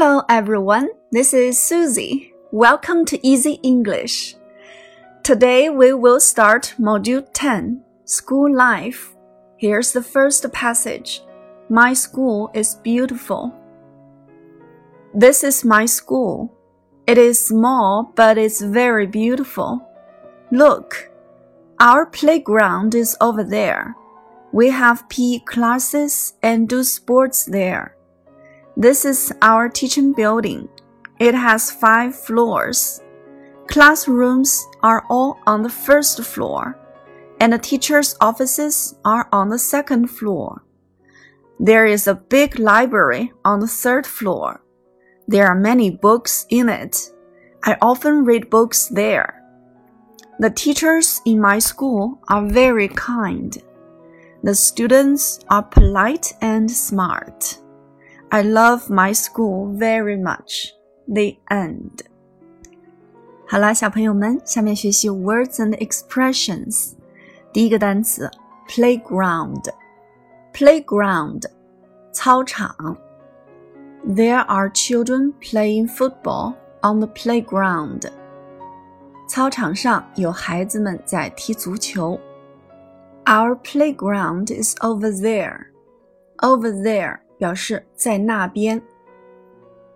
Hello everyone, this is Susie. Welcome to Easy English. Today we will start Module 10, School Life. Here's the first passage. My school is beautiful. This is my school. It is small, but it's very beautiful. Look, our playground is over there. We have PE classes and do sports there. This is our teaching building. It has five floors. Classrooms are all on the first floor, and the teachers' offices are on the second floor. There is a big library on the third floor. There are many books in it. I often read books there. The teachers in my school are very kind. The students are polite and smart. I love my school very much. The end. 好啦，小朋友们，下面学习 words and expressions。第一个单词 playground，playground，操场。There are children playing football on the playground. 操场上有孩子们在踢足球。Our playground is over there. Over there 表示在那边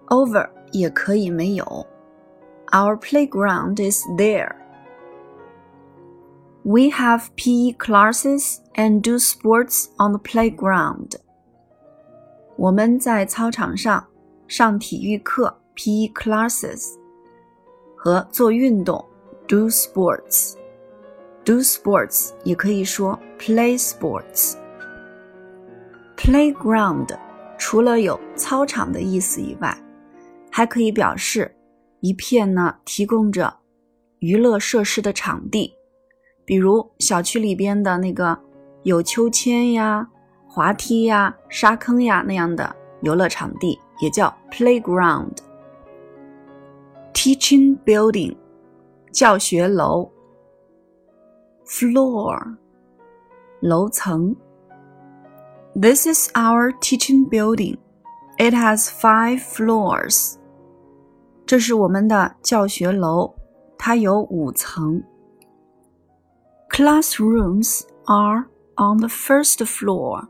，over 也可以没有。Our playground is there. We have PE classes and do sports on the playground. 我们在操场上上体育课 PE classes 和做运动 do sports. Do sports 也可以说 play sports. Playground 除了有操场的意思以外，还可以表示一片呢提供着娱乐设施的场地，比如小区里边的那个有秋千呀、滑梯呀、沙坑呀那样的游乐场地，也叫 playground。Teaching building，教学楼。Floor，楼层。This is our teaching building. It has five floors. 这是我们的教学楼，它有五层。Classrooms are on the first floor.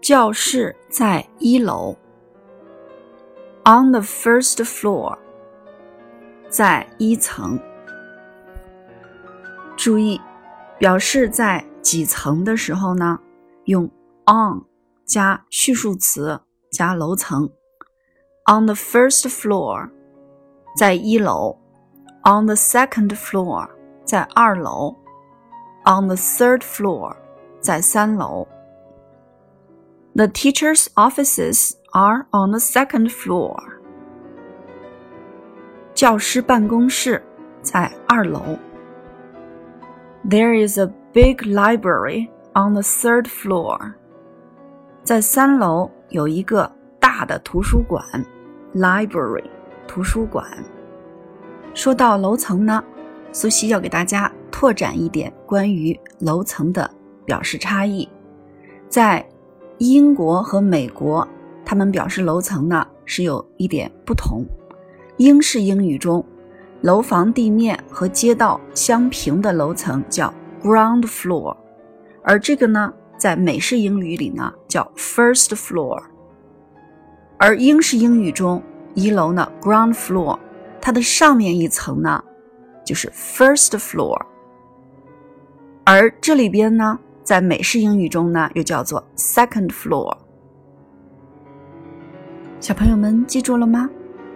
教室在一楼。On the first floor，在一层。注意，表示在几层的时候呢？ 用 on 加序数词加楼层，on the first floor，在一楼；on the second floor，在二楼；on the third floor，在三楼。The teachers' offices are on the second floor。教师办公室在二楼。There is a big library on the third floor，在三楼有一个大的图书馆，library，图书馆。说到楼层呢，苏西要给大家拓展一点关于楼层的表示差异。在英国和美国，他们表示楼层呢是有一点不同。英式英语中，楼房地面和街道相平的楼层叫 ground floor。而这个呢，在美式英语里呢叫 first floor，而英式英语中一楼呢 ground floor，它的上面一层呢就是 first floor，而这里边呢在美式英语中呢又叫做 second floor。小朋友们记住了吗？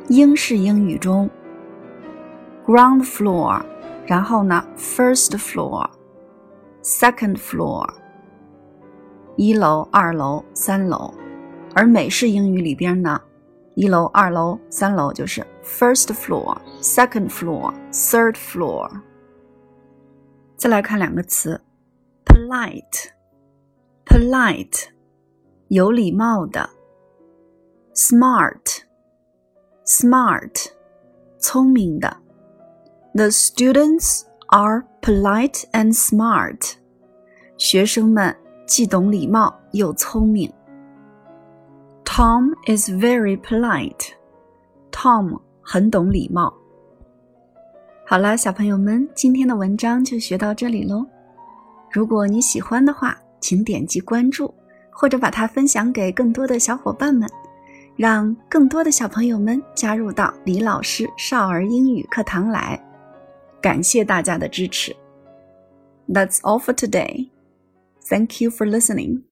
英式英语中 ground floor，然后呢 first floor。Second floor，一楼、二楼、三楼，而美式英语里边呢，一楼、二楼、三楼就是 first floor、second floor、third floor。再来看两个词，polite，polite，有礼貌的；smart，smart，聪明的。The students are polite and smart. 学生们既懂礼貌又聪明。Tom is very polite. Tom 很懂礼貌。好了，小朋友们，今天的文章就学到这里喽。如果你喜欢的话，请点击关注，或者把它分享给更多的小伙伴们，让更多的小朋友们加入到李老师少儿英语课堂来。感谢大家的支持。That's all for today. Thank you for listening.